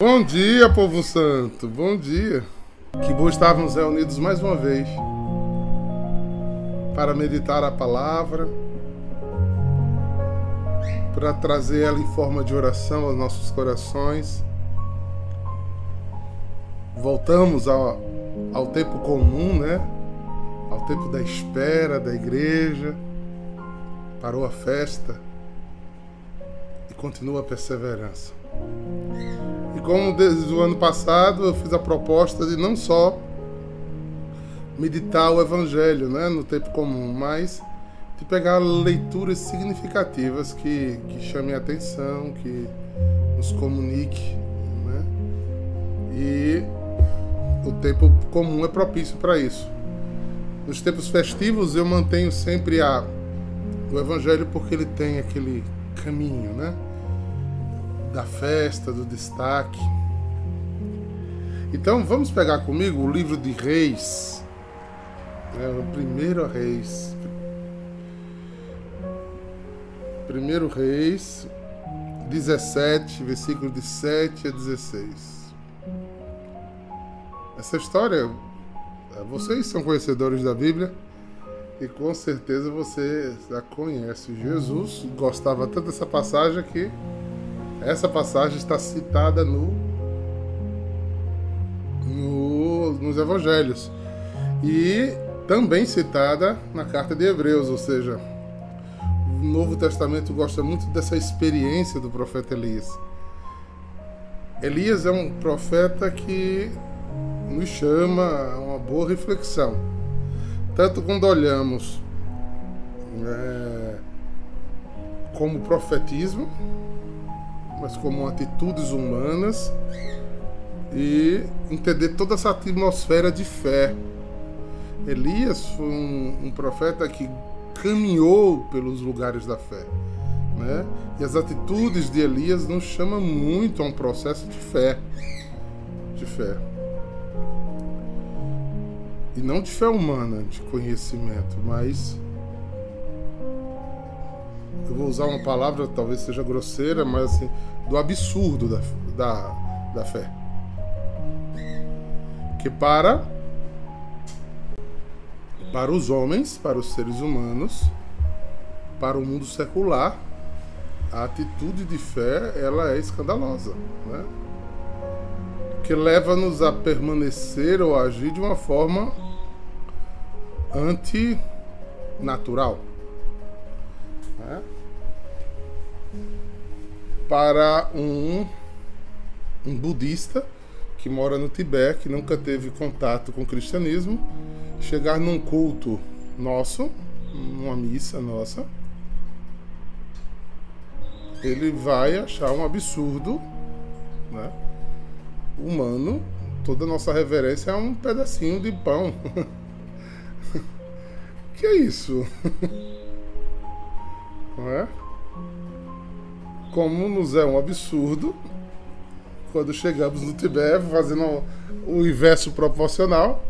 Bom dia, povo santo, bom dia. Que bom estarmos reunidos mais uma vez para meditar a palavra, para trazer ela em forma de oração aos nossos corações. Voltamos ao, ao tempo comum, né? Ao tempo da espera da igreja. Parou a festa e continua a perseverança. Como desde o ano passado eu fiz a proposta de não só meditar o Evangelho né, no tempo comum, mas de pegar leituras significativas que, que chamem a atenção, que nos comunique. Né? E o tempo comum é propício para isso. Nos tempos festivos eu mantenho sempre a, o Evangelho porque ele tem aquele caminho, né? Da festa, do destaque. Então vamos pegar comigo o livro de Reis, é, o primeiro Reis. Primeiro Reis 17, versículo de 7 a 16. Essa história, é, vocês são conhecedores da Bíblia e com certeza você já conhece. Jesus gostava tanto dessa passagem que essa passagem está citada no, no, nos Evangelhos e também citada na carta de Hebreus, ou seja, o Novo Testamento gosta muito dessa experiência do profeta Elias. Elias é um profeta que nos chama a uma boa reflexão, tanto quando olhamos é, como profetismo mas como atitudes humanas e entender toda essa atmosfera de fé. Elias foi um, um profeta que caminhou pelos lugares da fé. Né? E as atitudes de Elias nos chamam muito a um processo de fé. De fé. E não de fé humana, de conhecimento, mas eu vou usar uma palavra talvez seja grosseira, mas assim, do absurdo da, da, da fé. Que para para os homens, para os seres humanos, para o mundo secular, a atitude de fé ela é escandalosa, né? que leva-nos a permanecer ou agir de uma forma antinatural. Para um, um budista que mora no Tibete, que nunca teve contato com o cristianismo, chegar num culto nosso, numa missa nossa, ele vai achar um absurdo, né? Humano, toda nossa reverência é um pedacinho de pão. que é isso? Não é? Como nos é um absurdo quando chegamos no Tibete fazendo o inverso proporcional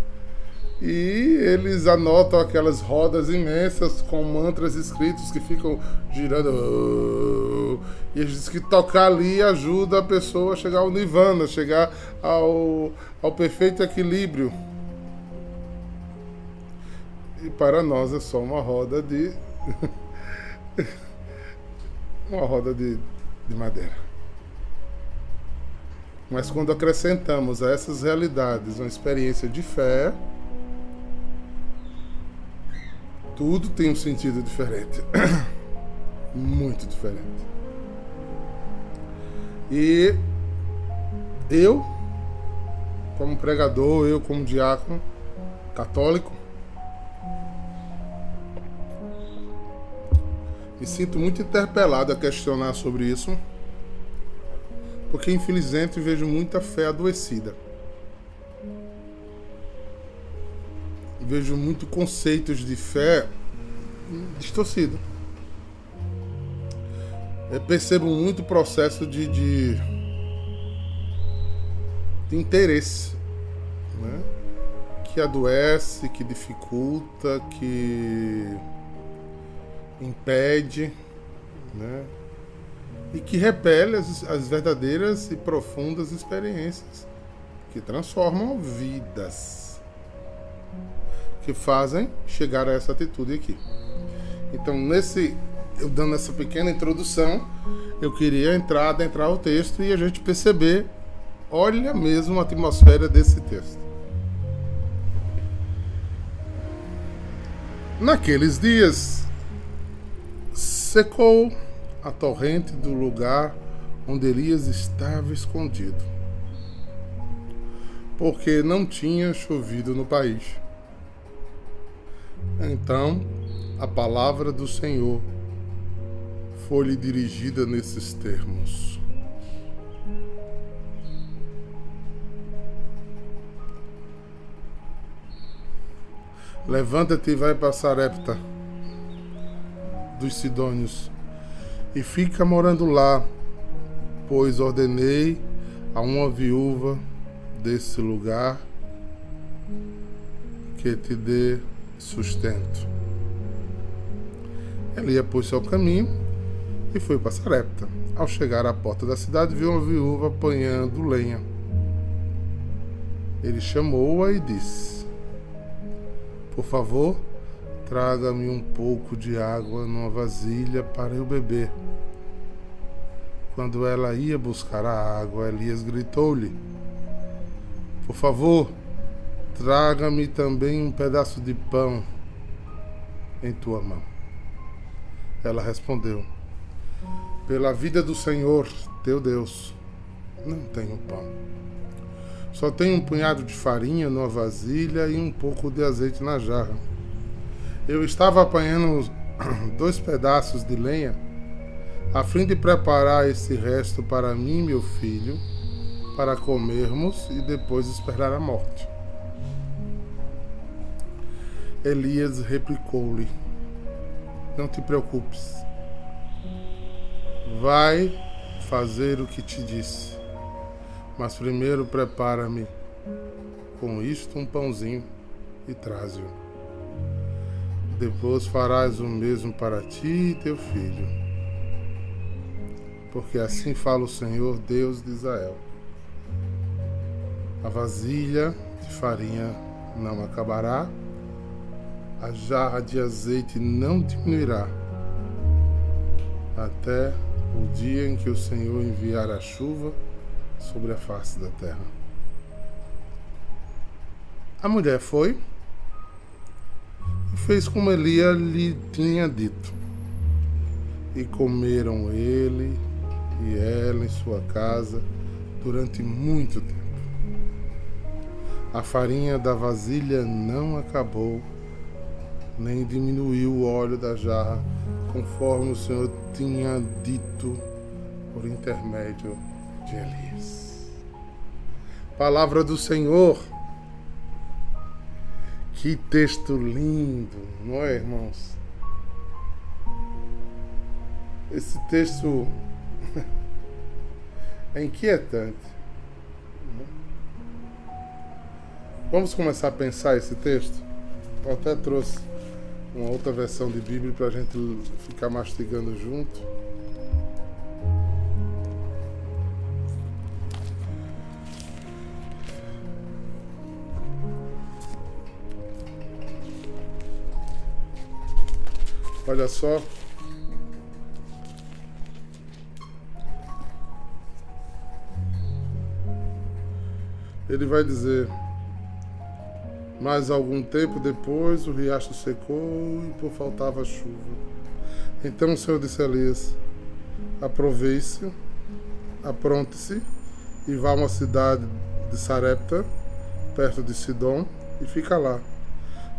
e eles anotam aquelas rodas imensas com mantras escritos que ficam girando e eles dizem que tocar ali ajuda a pessoa a chegar ao nirvana, chegar ao, ao perfeito equilíbrio. E para nós é só uma roda de uma roda de de madeira. Mas quando acrescentamos a essas realidades uma experiência de fé, tudo tem um sentido diferente. Muito diferente. E eu, como pregador, eu como diácono católico, Me sinto muito interpelado a questionar sobre isso, porque infelizmente vejo muita fé adoecida. Vejo muito conceitos de fé distorcido. Eu percebo muito processo de, de, de interesse, né? que adoece, que dificulta, que impede, né? e que repele as, as verdadeiras e profundas experiências que transformam vidas, que fazem chegar a essa atitude aqui. Então, nesse eu dando essa pequena introdução, eu queria entrar, adentrar o texto e a gente perceber, olha mesmo a atmosfera desse texto. Naqueles dias, secou a torrente do lugar onde Elias estava escondido, porque não tinha chovido no país. Então a palavra do Senhor foi-lhe dirigida nesses termos. Levanta-te e vai para Sarepta dos Sidônios e fica morando lá, pois ordenei a uma viúva desse lugar que te dê sustento. Elia pôs-se ao caminho e foi para Sarepta. Ao chegar à porta da cidade, viu uma viúva apanhando lenha. Ele chamou-a e disse: Por favor, traga-me um pouco de água numa vasilha para eu beber. Quando ela ia buscar a água, Elias gritou-lhe: Por favor, traga-me também um pedaço de pão em tua mão. Ela respondeu: Pela vida do Senhor, teu Deus, não tenho pão. Só tenho um punhado de farinha numa vasilha e um pouco de azeite na jarra. Eu estava apanhando dois pedaços de lenha a fim de preparar esse resto para mim e meu filho, para comermos e depois esperar a morte. Elias replicou-lhe: Não te preocupes. Vai fazer o que te disse. Mas primeiro prepara-me com isto um pãozinho e traze-o. Depois farás o mesmo para ti e teu filho. Porque assim fala o Senhor Deus de Israel. A vasilha de farinha não acabará a jarra de azeite não diminuirá até o dia em que o Senhor enviar a chuva sobre a face da terra. A mulher foi fez como Elia lhe tinha dito. E comeram ele e ela em sua casa durante muito tempo. A farinha da vasilha não acabou nem diminuiu o óleo da jarra, conforme o Senhor tinha dito por intermédio de Elias. Palavra do Senhor. Que texto lindo, não é, irmãos? Esse texto é inquietante. Vamos começar a pensar esse texto? Eu até trouxe uma outra versão de Bíblia para a gente ficar mastigando junto. Olha só. Ele vai dizer: mas algum tempo depois o riacho secou e por faltava chuva. Então o Senhor disse a Elias: Aproveite-se, apronte-se e vá a uma cidade de Sarepta, perto de Sidom, e fica lá.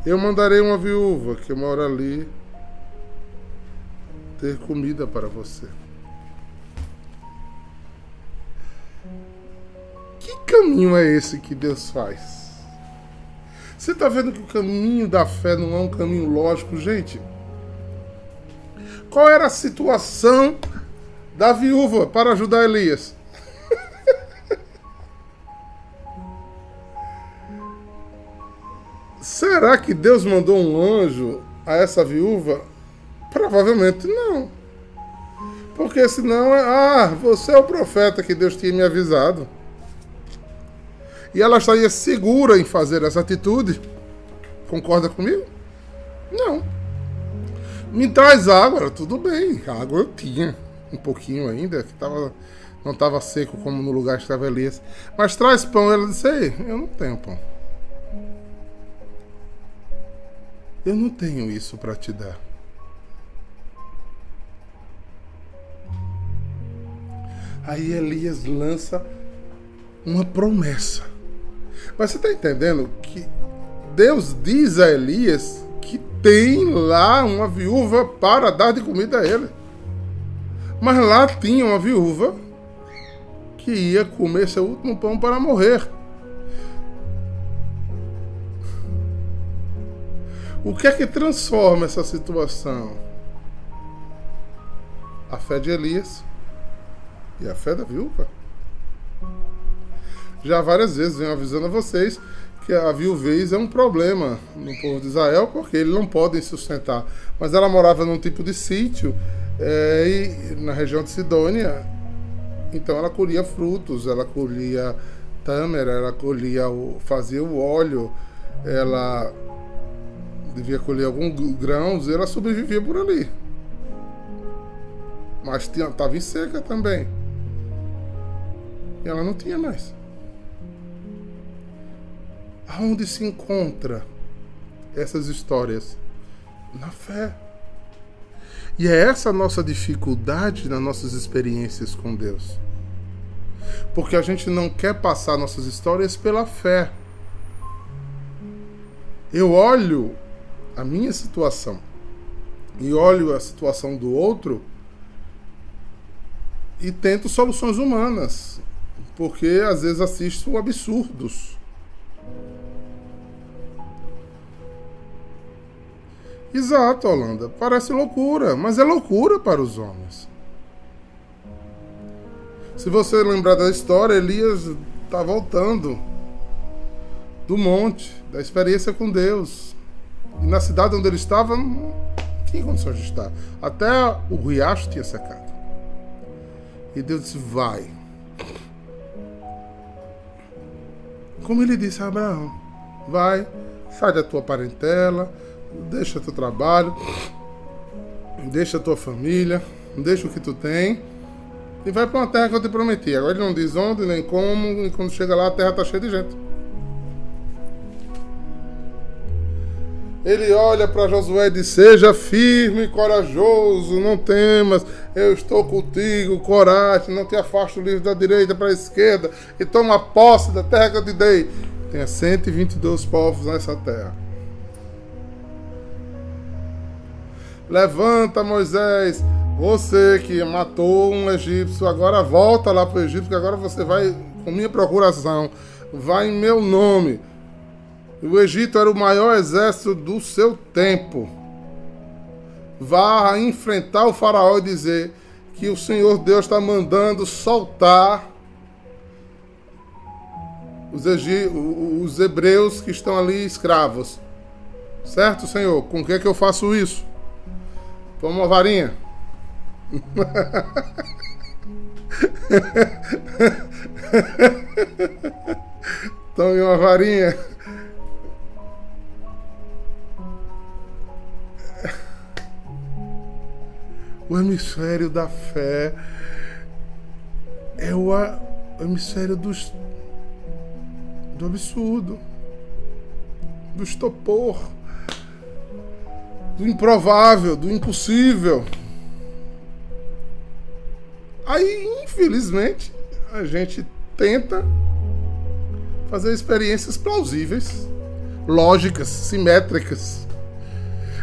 Eu mandarei uma viúva que mora ali ter comida para você. Que caminho é esse que Deus faz? Você está vendo que o caminho da fé não é um caminho lógico, gente? Qual era a situação da viúva para ajudar Elias? Será que Deus mandou um anjo a essa viúva? Provavelmente não. Porque senão, é, ah, você é o profeta que Deus tinha me avisado. E ela estaria segura em fazer essa atitude. Concorda comigo? Não. Me traz água, tudo bem. Água eu tinha um pouquinho ainda, que tava, não estava seco como no lugar que estava Elias. Mas traz pão. Ela disse: Ei, eu não tenho pão. Eu não tenho isso para te dar. Aí Elias lança uma promessa. Mas você está entendendo que Deus diz a Elias que tem lá uma viúva para dar de comida a ele. Mas lá tinha uma viúva que ia comer seu último pão para morrer. O que é que transforma essa situação? A fé de Elias e a fé da viúva. Já várias vezes venho avisando a vocês que a viuvez é um problema no povo de Israel porque eles não podem sustentar. Mas ela morava num tipo de sítio é, na região de Sidônia. Então ela colhia frutos, ela colhia tâmara, ela colhia o, fazia o óleo, ela devia colher alguns grãos e ela sobrevivia por ali. Mas estava em seca também. Ela não tinha mais. Aonde se encontra essas histórias? Na fé. E é essa a nossa dificuldade nas nossas experiências com Deus. Porque a gente não quer passar nossas histórias pela fé. Eu olho a minha situação e olho a situação do outro e tento soluções humanas, porque às vezes assisto absurdos. Exato, Holanda. Parece loucura, mas é loucura para os homens. Se você lembrar da história, Elias está voltando do monte, da experiência com Deus. E na cidade onde ele estava, não tinha condições de estar. Até o riacho tinha secado. E Deus disse: Vai. Como ele disse a Abraão: Vai, sai da tua parentela deixa teu trabalho, deixa tua família, deixa o que tu tem e vai para uma terra que eu te prometi. Agora ele não diz onde nem como, e quando chega lá a terra está cheia de gente. Ele olha para Josué e diz: Seja firme e corajoso, não temas, eu estou contigo, coragem, não te afaste o livro da direita para a esquerda e toma posse da terra que eu te dei. Tenha 122 povos nessa terra. Levanta, Moisés, você que matou um egípcio, agora volta lá para o Egito, que agora você vai com minha procuração, vai em meu nome. O Egito era o maior exército do seu tempo. Vá enfrentar o faraó e dizer que o Senhor Deus está mandando soltar os, os hebreus que estão ali escravos. Certo, Senhor? Com que, é que eu faço isso? Toma uma varinha. Tome uma varinha. O hemisfério da fé é o hemisfério dos, do absurdo, do estopor do improvável, do impossível. Aí, infelizmente, a gente tenta fazer experiências plausíveis, lógicas, simétricas.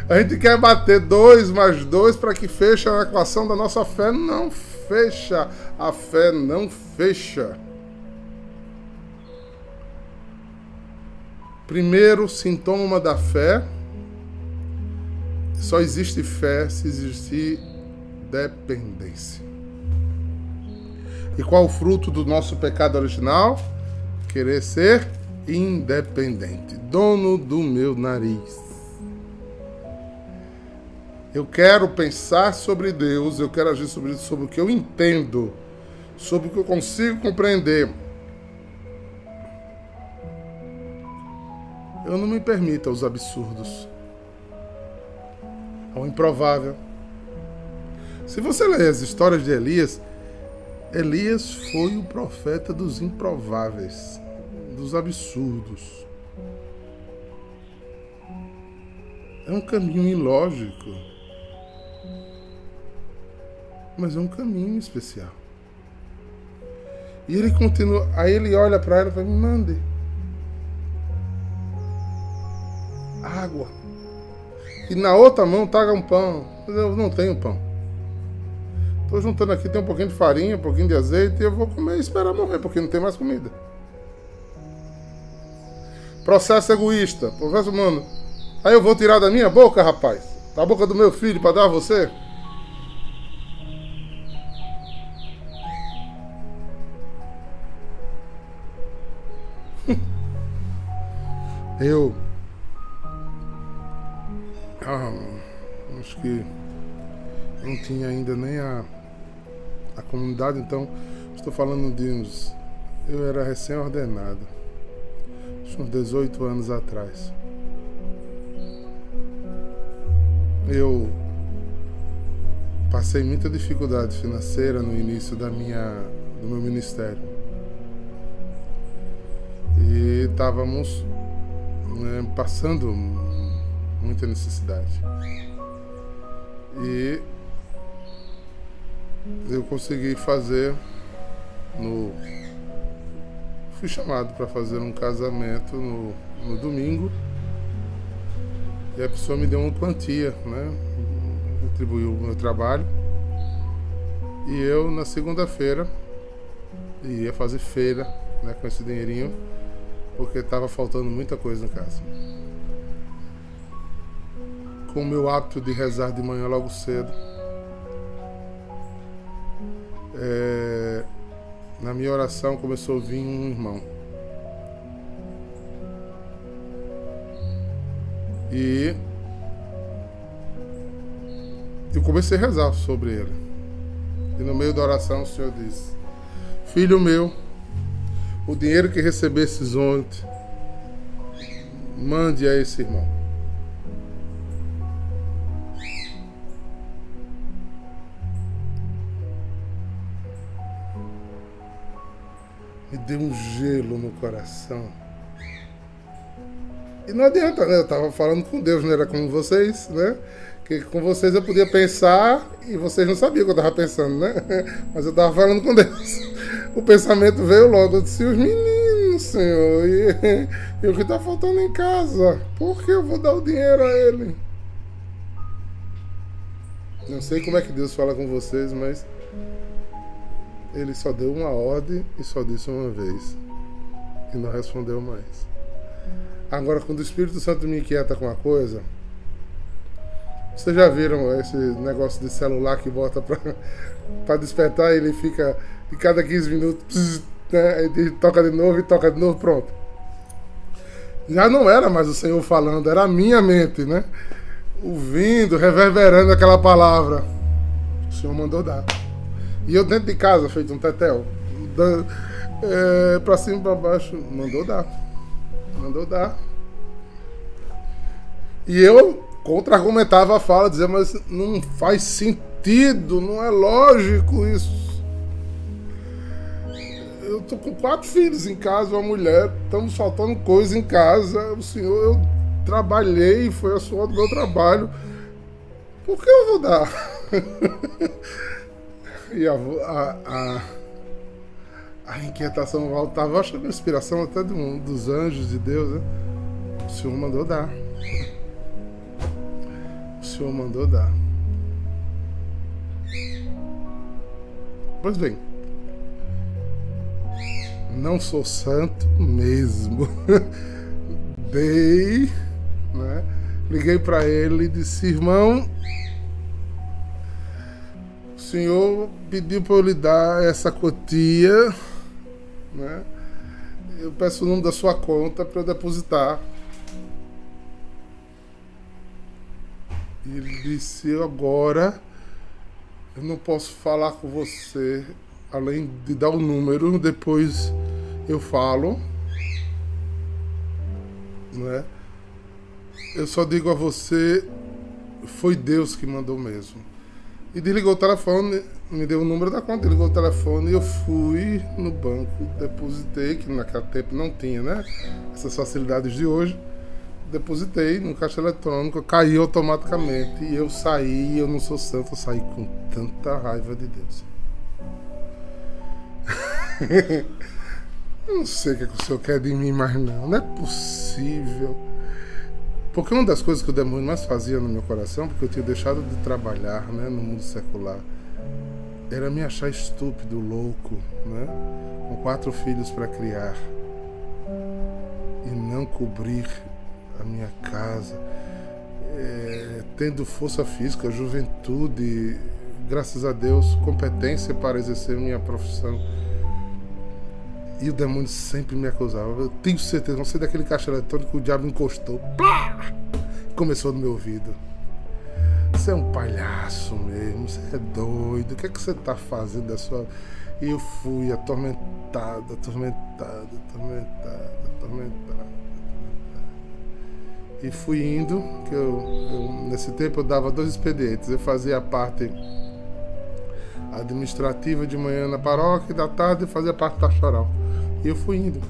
A gente quer bater dois mais dois para que feche a equação da nossa fé. Não fecha. A fé não fecha. Primeiro sintoma da fé só existe fé se existir dependência. E qual o fruto do nosso pecado original? Querer ser independente, dono do meu nariz. Eu quero pensar sobre Deus, eu quero agir sobre, sobre o que eu entendo, sobre o que eu consigo compreender. Eu não me permito os absurdos, ao improvável. Se você ler as histórias de Elias, Elias foi o profeta dos improváveis, dos absurdos. É um caminho ilógico, mas é um caminho especial. E ele continua, aí ele olha para ela e fala: Me mande água. E na outra mão taga um pão. Eu não tenho pão. Tô juntando aqui, tem um pouquinho de farinha, um pouquinho de azeite, e eu vou comer e esperar morrer, porque não tem mais comida. Processo egoísta. Professor, mano, aí eu vou tirar da minha boca, rapaz? Da boca do meu filho para dar a você? Eu. Ah, acho que não tinha ainda nem a a comunidade, então estou falando de uns. Eu era recém-ordenado, uns 18 anos atrás. Eu passei muita dificuldade financeira no início da minha, do meu ministério. E estávamos né, passando muita necessidade. E eu consegui fazer no fui chamado para fazer um casamento no, no domingo e a pessoa me deu uma quantia, né? Retribuiu o meu trabalho. E eu na segunda-feira ia fazer feira né, com esse dinheirinho, porque estava faltando muita coisa em casa. Com o meu hábito de rezar de manhã logo cedo, é, na minha oração começou a vir um irmão. E eu comecei a rezar sobre ele. E no meio da oração o Senhor disse: Filho meu, o dinheiro que recebesses ontem, mande a esse irmão. me deu um gelo no coração. E não adianta, né? Eu estava falando com Deus, não era como vocês, né? Que com vocês eu podia pensar e vocês não sabiam o que eu estava pensando, né? Mas eu estava falando com Deus. O pensamento veio logo. Eu disse: os meninos, Senhor, e, e o que está faltando em casa? Por que eu vou dar o dinheiro a ele? Não sei como é que Deus fala com vocês, mas ele só deu uma ordem e só disse uma vez. E não respondeu mais. Agora, quando o Espírito Santo me inquieta com uma coisa, vocês já viram esse negócio de celular que bota para despertar e ele fica de cada 15 minutos, pss, né? Toca de novo e toca de novo, pronto. Já não era mais o Senhor falando, era a minha mente, né? Ouvindo, reverberando aquela palavra. O Senhor mandou dar. E eu dentro de casa, feito um tetel, é, pra cima e pra baixo, mandou dar. Mandou dar. E eu contra-argumentava a fala, dizia, mas não faz sentido, não é lógico isso. Eu tô com quatro filhos em casa, uma mulher, estamos faltando coisa em casa. O senhor, eu trabalhei, foi a sua do meu trabalho. Por que eu vou dar? E a, a, a, a inquietação voltava. Acho que a inspiração até um, dos anjos de Deus, né? O Senhor mandou dar. O Senhor mandou dar. Pois bem, não sou santo mesmo. Dei, né? Liguei para ele e disse: irmão, senhor pediu para eu lhe dar essa quantia, né? Eu peço o nome da sua conta para eu depositar. E ele disse: Agora eu não posso falar com você, além de dar o número, depois eu falo. Né? Eu só digo a você: foi Deus que mandou mesmo. E desligou o telefone, me deu o número da conta, ligou o telefone e eu fui no banco, depositei, que naquele tempo não tinha, né? Essas facilidades de hoje. Depositei no caixa eletrônico, caiu automaticamente. E eu saí, eu não sou santo, eu saí com tanta raiva de Deus. não sei o que, é que o senhor quer de mim mais não. Não é possível. Porque uma das coisas que o demônio mais fazia no meu coração, porque eu tinha deixado de trabalhar né, no mundo secular, era me achar estúpido, louco, né? com quatro filhos para criar e não cobrir a minha casa, é, tendo força física, juventude, graças a Deus, competência para exercer minha profissão. E o demônio sempre me acusava. Eu tenho certeza, não sei daquele caixa eletrônico que o diabo encostou. Plá! Começou no meu ouvido. Você é um palhaço mesmo, você é doido. O que é que você está fazendo da sua. E eu fui atormentado, atormentado, atormentado, atormentado. E fui indo, que eu, eu, nesse tempo eu dava dois expedientes. Eu fazia a parte administrativa de manhã na paróquia e da tarde fazia a parte pastoral. Eu fui indo.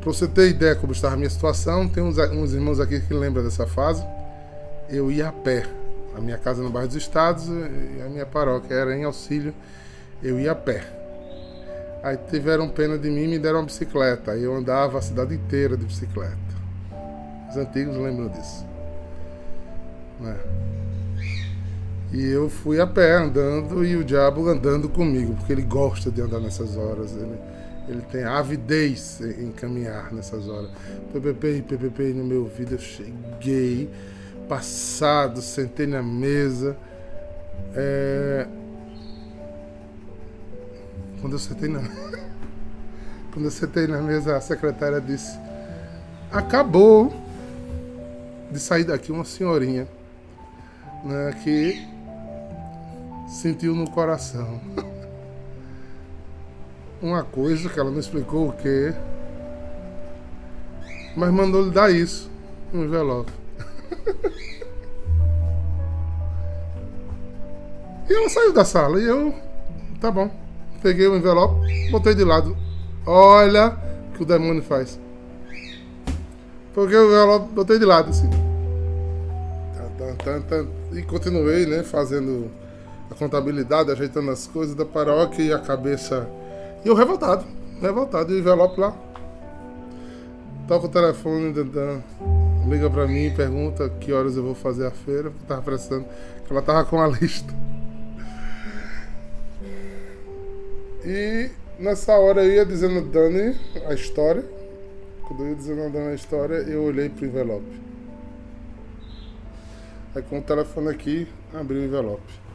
Para você ter ideia como estava a minha situação, tem uns, uns irmãos aqui que lembram dessa fase. Eu ia a pé. A minha casa no bairro dos Estados e a minha paróquia era em auxílio. Eu ia a pé. Aí tiveram pena de mim e me deram uma bicicleta. Aí eu andava a cidade inteira de bicicleta. Os antigos lembram disso. Né? E eu fui a pé andando e o diabo andando comigo, porque ele gosta de andar nessas horas. Ele, ele tem avidez em caminhar nessas horas. PPP, PPP no meu ouvido. Eu cheguei, passado, sentei na mesa. É... Quando eu sentei na quando eu sentei na mesa, a secretária disse: Acabou de sair daqui uma senhorinha né, que sentiu no coração uma coisa que ela não explicou o que, mas mandou lhe dar isso, um envelope. e ela saiu da sala e eu, tá bom, peguei o envelope, botei de lado. Olha o que o demônio faz. Peguei o envelope, botei de lado assim. E continuei, né, fazendo a contabilidade, ajeitando as coisas da paróquia e a cabeça. E eu revoltado, revoltado, o envelope lá. Toca o telefone, Dan, liga pra mim pergunta que horas eu vou fazer a feira, porque tava precisando, que ela tava com a lista. E nessa hora eu ia dizendo a Dani a história. Quando eu ia dizendo a Dani a história, eu olhei pro envelope. Aí com o telefone aqui, abri o envelope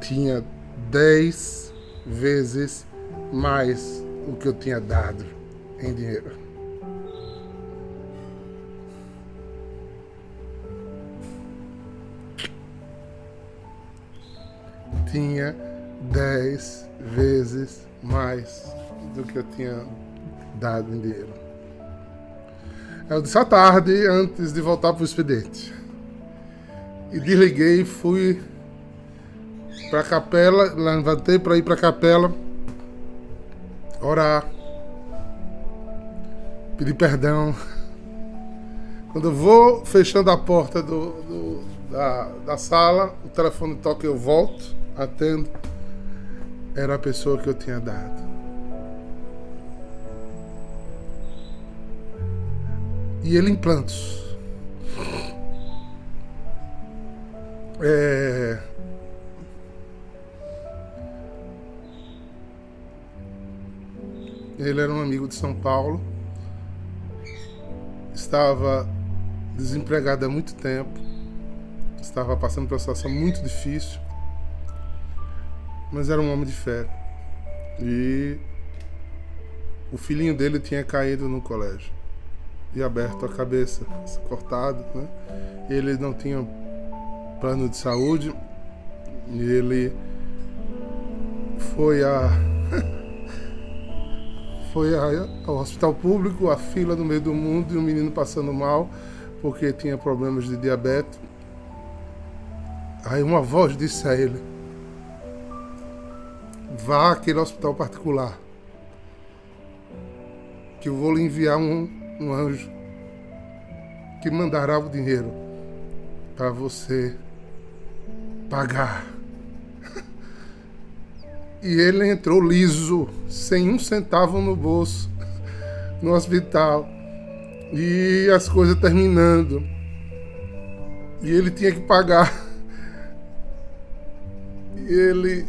tinha dez vezes mais o que eu tinha dado em dinheiro. Tinha dez vezes mais do que eu tinha dado em dinheiro. Eu disse à tarde, antes de voltar para o expediente. E desliguei e fui para a capela, levantei para ir para a capela, orar, pedir perdão. Quando eu vou fechando a porta do, do, da, da sala, o telefone toca, eu volto, atendo. Era a pessoa que eu tinha dado. E ele em. É, Ele era um amigo de São Paulo, estava desempregado há muito tempo, estava passando por uma situação muito difícil, mas era um homem de fé. E o filhinho dele tinha caído no colégio. e aberto a cabeça, cortado, né? Ele não tinha plano de saúde e ele foi a foi ao hospital público, a fila no meio do mundo e o menino passando mal porque tinha problemas de diabetes. Aí uma voz disse a ele: Vá àquele hospital particular, que eu vou lhe enviar um, um anjo que mandará o dinheiro para você pagar. E ele entrou liso, sem um centavo no bolso, no hospital. E as coisas terminando. E ele tinha que pagar. E ele,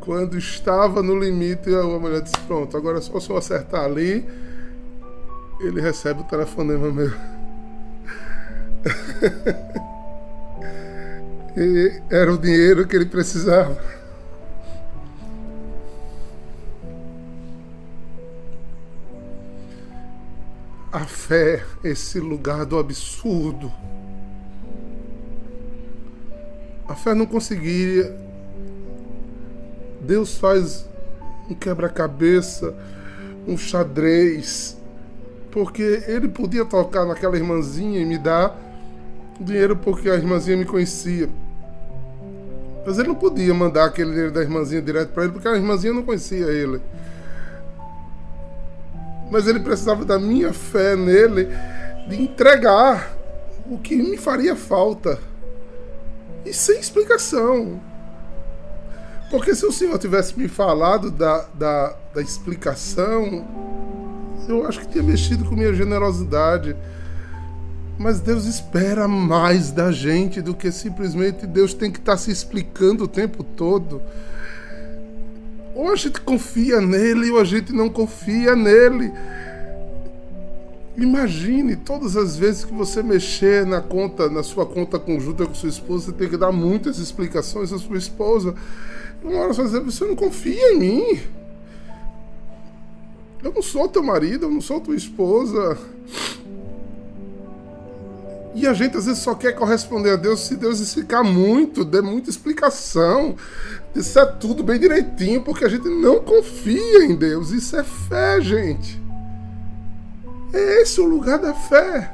quando estava no limite, a mulher disse: Pronto, agora só o senhor acertar ali. Ele recebe o telefonema meu. e era o dinheiro que ele precisava. Fé, esse lugar do absurdo. A fé não conseguiria. Deus faz um quebra-cabeça, um xadrez, porque ele podia tocar naquela irmãzinha e me dar dinheiro porque a irmãzinha me conhecia. Mas ele não podia mandar aquele dinheiro da irmãzinha direto para ele porque a irmãzinha não conhecia ele. Mas ele precisava da minha fé nele de entregar o que me faria falta. E sem explicação. Porque se o senhor tivesse me falado da, da, da explicação, eu acho que tinha mexido com minha generosidade. Mas Deus espera mais da gente do que simplesmente Deus tem que estar se explicando o tempo todo. Ou a gente confia nele ou a gente não confia nele. Imagine todas as vezes que você mexer na conta, na sua conta conjunta com sua esposa, você tem que dar muitas explicações à sua esposa. Uma hora você você não confia em mim. Eu não sou teu marido, eu não sou tua esposa. E a gente às vezes só quer corresponder a Deus se Deus explicar muito, der muita explicação, disser tudo bem direitinho, porque a gente não confia em Deus. Isso é fé, gente. É esse o lugar da fé.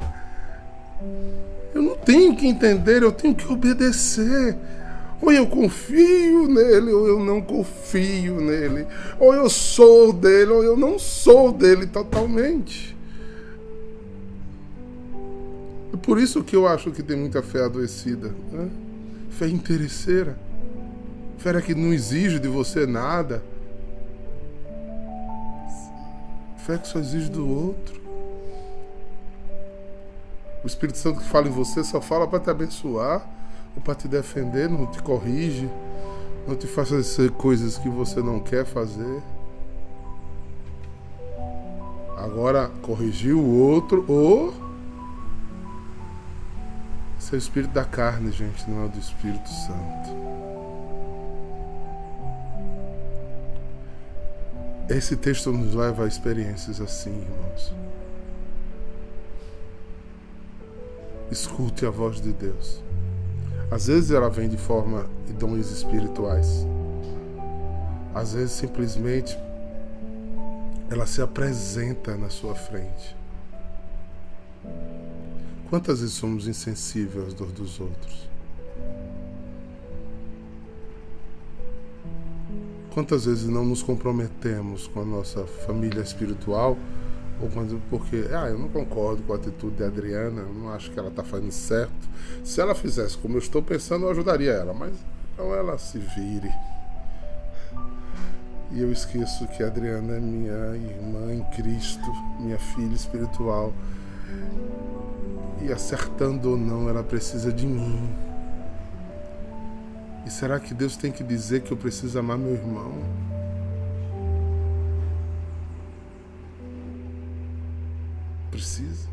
Eu não tenho que entender, eu tenho que obedecer. Ou eu confio nele, ou eu não confio nele. Ou eu sou dele, ou eu não sou dele totalmente. Por isso que eu acho que tem muita fé adoecida. Né? Fé interesseira. Fé que não exige de você nada. Fé que só exige do outro. O Espírito Santo que fala em você só fala para te abençoar ou para te defender, não te corrige, não te faça fazer coisas que você não quer fazer. Agora, corrigir o outro ou é o espírito da carne, gente, não é o do Espírito Santo. Esse texto nos leva a experiências assim, irmãos. Escute a voz de Deus. Às vezes ela vem de forma de dons espirituais. Às vezes simplesmente ela se apresenta na sua frente. Quantas vezes somos insensíveis às dor dos outros? Quantas vezes não nos comprometemos com a nossa família espiritual ou quando porque ah, eu não concordo com a atitude de Adriana, eu não acho que ela está fazendo certo. Se ela fizesse como eu estou pensando, eu ajudaria ela, mas então ela se vire. E eu esqueço que a Adriana é minha irmã em Cristo, minha filha espiritual e acertando ou não, ela precisa de mim. E será que Deus tem que dizer que eu preciso amar meu irmão? Precisa?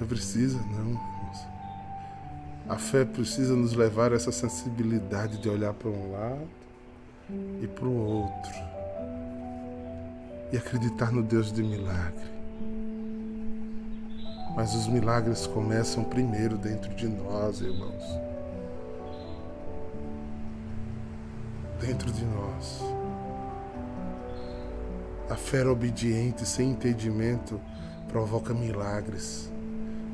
Não precisa, não. A fé precisa nos levar a essa sensibilidade de olhar para um lado e para o outro e acreditar no Deus de milagre. Mas os milagres começam primeiro dentro de nós, irmãos. Dentro de nós. A fé obediente, sem entendimento, provoca milagres.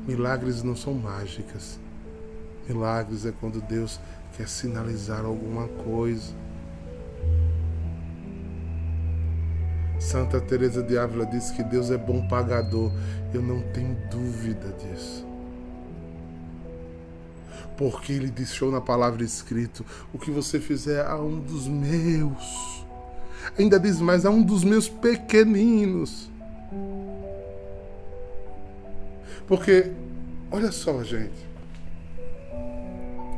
Milagres não são mágicas. Milagres é quando Deus quer sinalizar alguma coisa. Santa Teresa de Ávila disse que Deus é bom pagador. Eu não tenho dúvida disso. Porque ele deixou na palavra escrito: o que você fizer a um dos meus. Ainda diz mais, a um dos meus pequeninos. Porque, olha só, gente.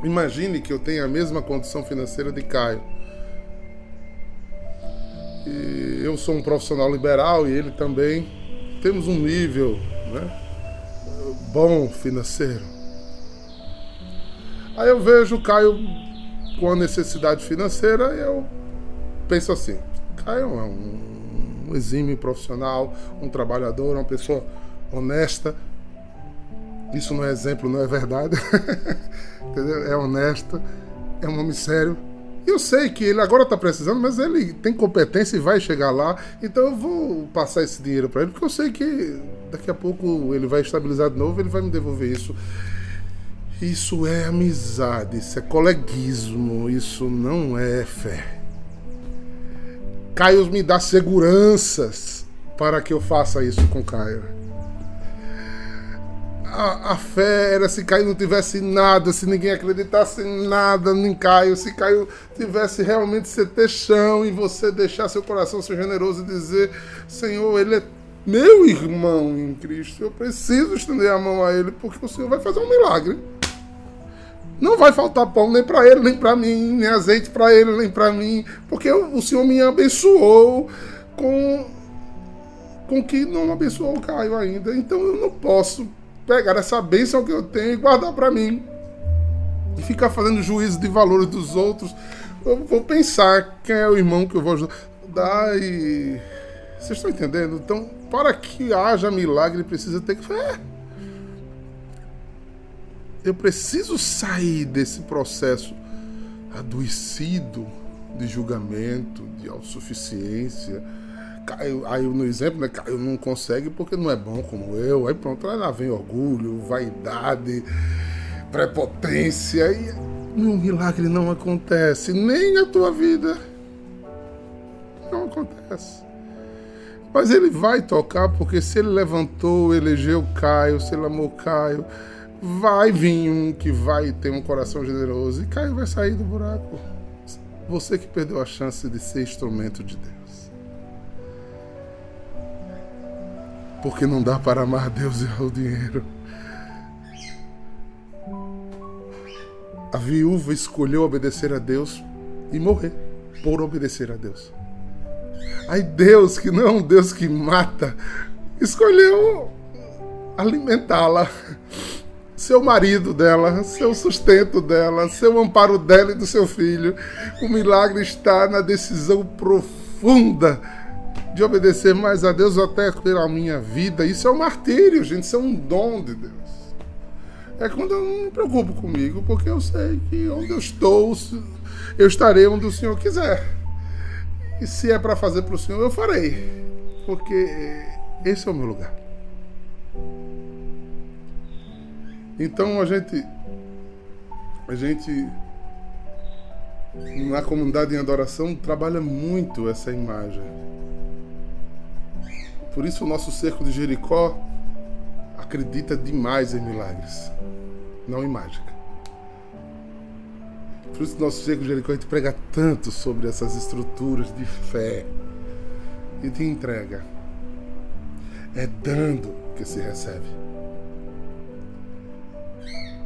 Imagine que eu tenha a mesma condição financeira de Caio. E eu sou um profissional liberal e ele também. Temos um nível né, bom financeiro. Aí eu vejo o Caio com a necessidade financeira e eu penso assim: Caio é um, um exímio profissional, um trabalhador, uma pessoa honesta isso não é exemplo, não é verdade. É honesto, é um homem sério. Eu sei que ele agora está precisando, mas ele tem competência e vai chegar lá. Então eu vou passar esse dinheiro para ele, porque eu sei que daqui a pouco ele vai estabilizar de novo, ele vai me devolver isso. Isso é amizade, isso é coleguismo, isso não é fé. Caio me dá seguranças para que eu faça isso com Caio a, a, fé era se Caio não tivesse nada, se ninguém acreditasse em nada em Caio, se Caio tivesse realmente ter chão e você deixar seu coração ser generoso e dizer: Senhor, Ele é meu irmão em Cristo, eu preciso estender a mão a Ele porque o Senhor vai fazer um milagre. Não vai faltar pão nem para ele, nem para mim, nem azeite para ele, nem para mim, porque o Senhor me abençoou com com que não abençoou o Caio ainda. Então eu não posso pegar essa bênção que eu tenho e guardar para mim. E ficar fazendo juízo de valores dos outros. Eu vou pensar quem é o irmão que eu vou ajudar e. Vocês estão entendendo? Então, para que haja milagre, precisa ter fé. Eu preciso sair desse processo adoecido de julgamento, de autossuficiência Caio, aí no exemplo, né, Caio não consegue porque não é bom como eu. Aí pronto, aí lá vem orgulho, vaidade, prepotência. E um milagre não acontece, nem na tua vida. Não acontece. Mas ele vai tocar, porque se ele levantou, elegeu Caio, se ele amou Caio, vai vir um que vai ter um coração generoso e Caio vai sair do buraco. Você que perdeu a chance de ser instrumento de Deus. Porque não dá para amar Deus e o dinheiro. A viúva escolheu obedecer a Deus e morrer por obedecer a Deus. Aí Deus, que não é um Deus que mata, escolheu alimentá-la, seu marido dela, seu sustento dela, seu amparo dela e do seu filho. O milagre está na decisão profunda de obedecer mais a Deus até pela minha vida. Isso é um martírio, gente. Isso é um dom de Deus. É quando eu não me preocupo comigo, porque eu sei que onde eu estou, eu estarei onde o Senhor quiser. E se é para fazer para o Senhor, eu farei. Porque esse é o meu lugar. Então a gente. A gente. Na comunidade em adoração trabalha muito essa imagem por isso o nosso cerco de Jericó acredita demais em milagres, não em mágica. Por isso o nosso cerco de Jericó a gente prega tanto sobre essas estruturas de fé e de entrega. É dando que se recebe.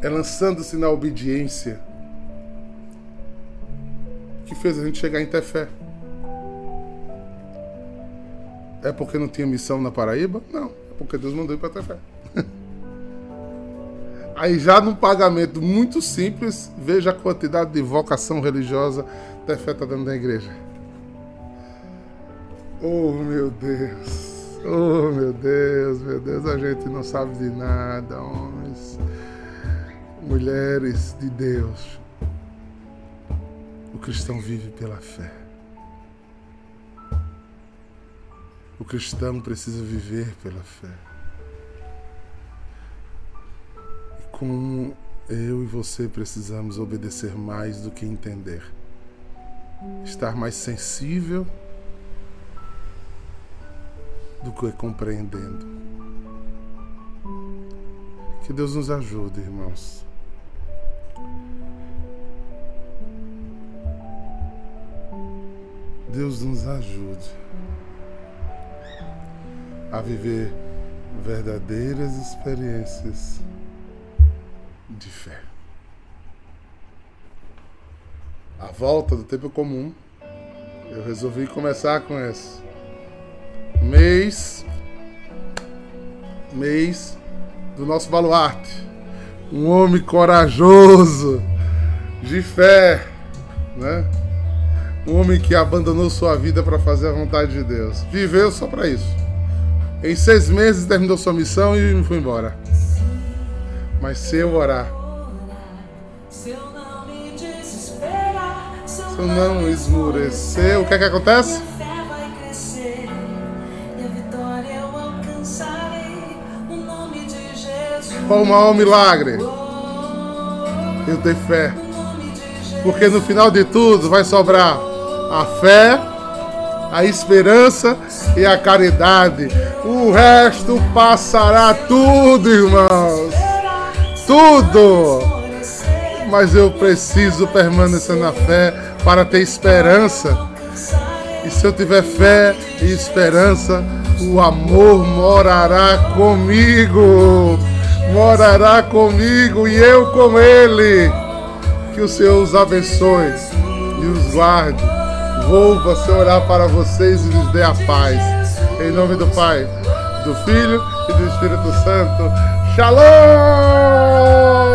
É lançando-se na obediência que fez a gente chegar em ter fé. É porque não tinha missão na Paraíba? Não, é porque Deus mandou ir para fé. Aí já num pagamento muito simples, veja a quantidade de vocação religiosa Tefé está dando na igreja. Oh, meu Deus. Oh, meu Deus, meu Deus, a gente não sabe de nada, homens. Mulheres de Deus. O cristão vive pela fé. Cristão precisa viver pela fé. E como eu e você precisamos obedecer mais do que entender. Estar mais sensível do que compreendendo. Que Deus nos ajude, irmãos. Deus nos ajude a viver verdadeiras experiências de fé. A volta do tempo comum, eu resolvi começar com esse mês, mês do nosso baluarte, um homem corajoso, de fé, né? Um homem que abandonou sua vida para fazer a vontade de Deus. Viveu só para isso. Em seis meses terminou sua missão e foi embora. Mas se eu orar, se eu não me desesperar, se eu não esmurecer, o que é que acontece? Qual o maior milagre? Eu tenho fé. Porque no final de tudo vai sobrar a fé, a esperança e a caridade. O resto passará tudo, irmãos. Tudo. Mas eu preciso permanecer na fé para ter esperança. E se eu tiver fé e esperança, o amor morará comigo. Morará comigo e eu com ele. Que o Senhor os abençoe e os guarde Volva-se orar para vocês e lhes dê a paz. Em nome do Pai, do Filho e do Espírito Santo. Shalom!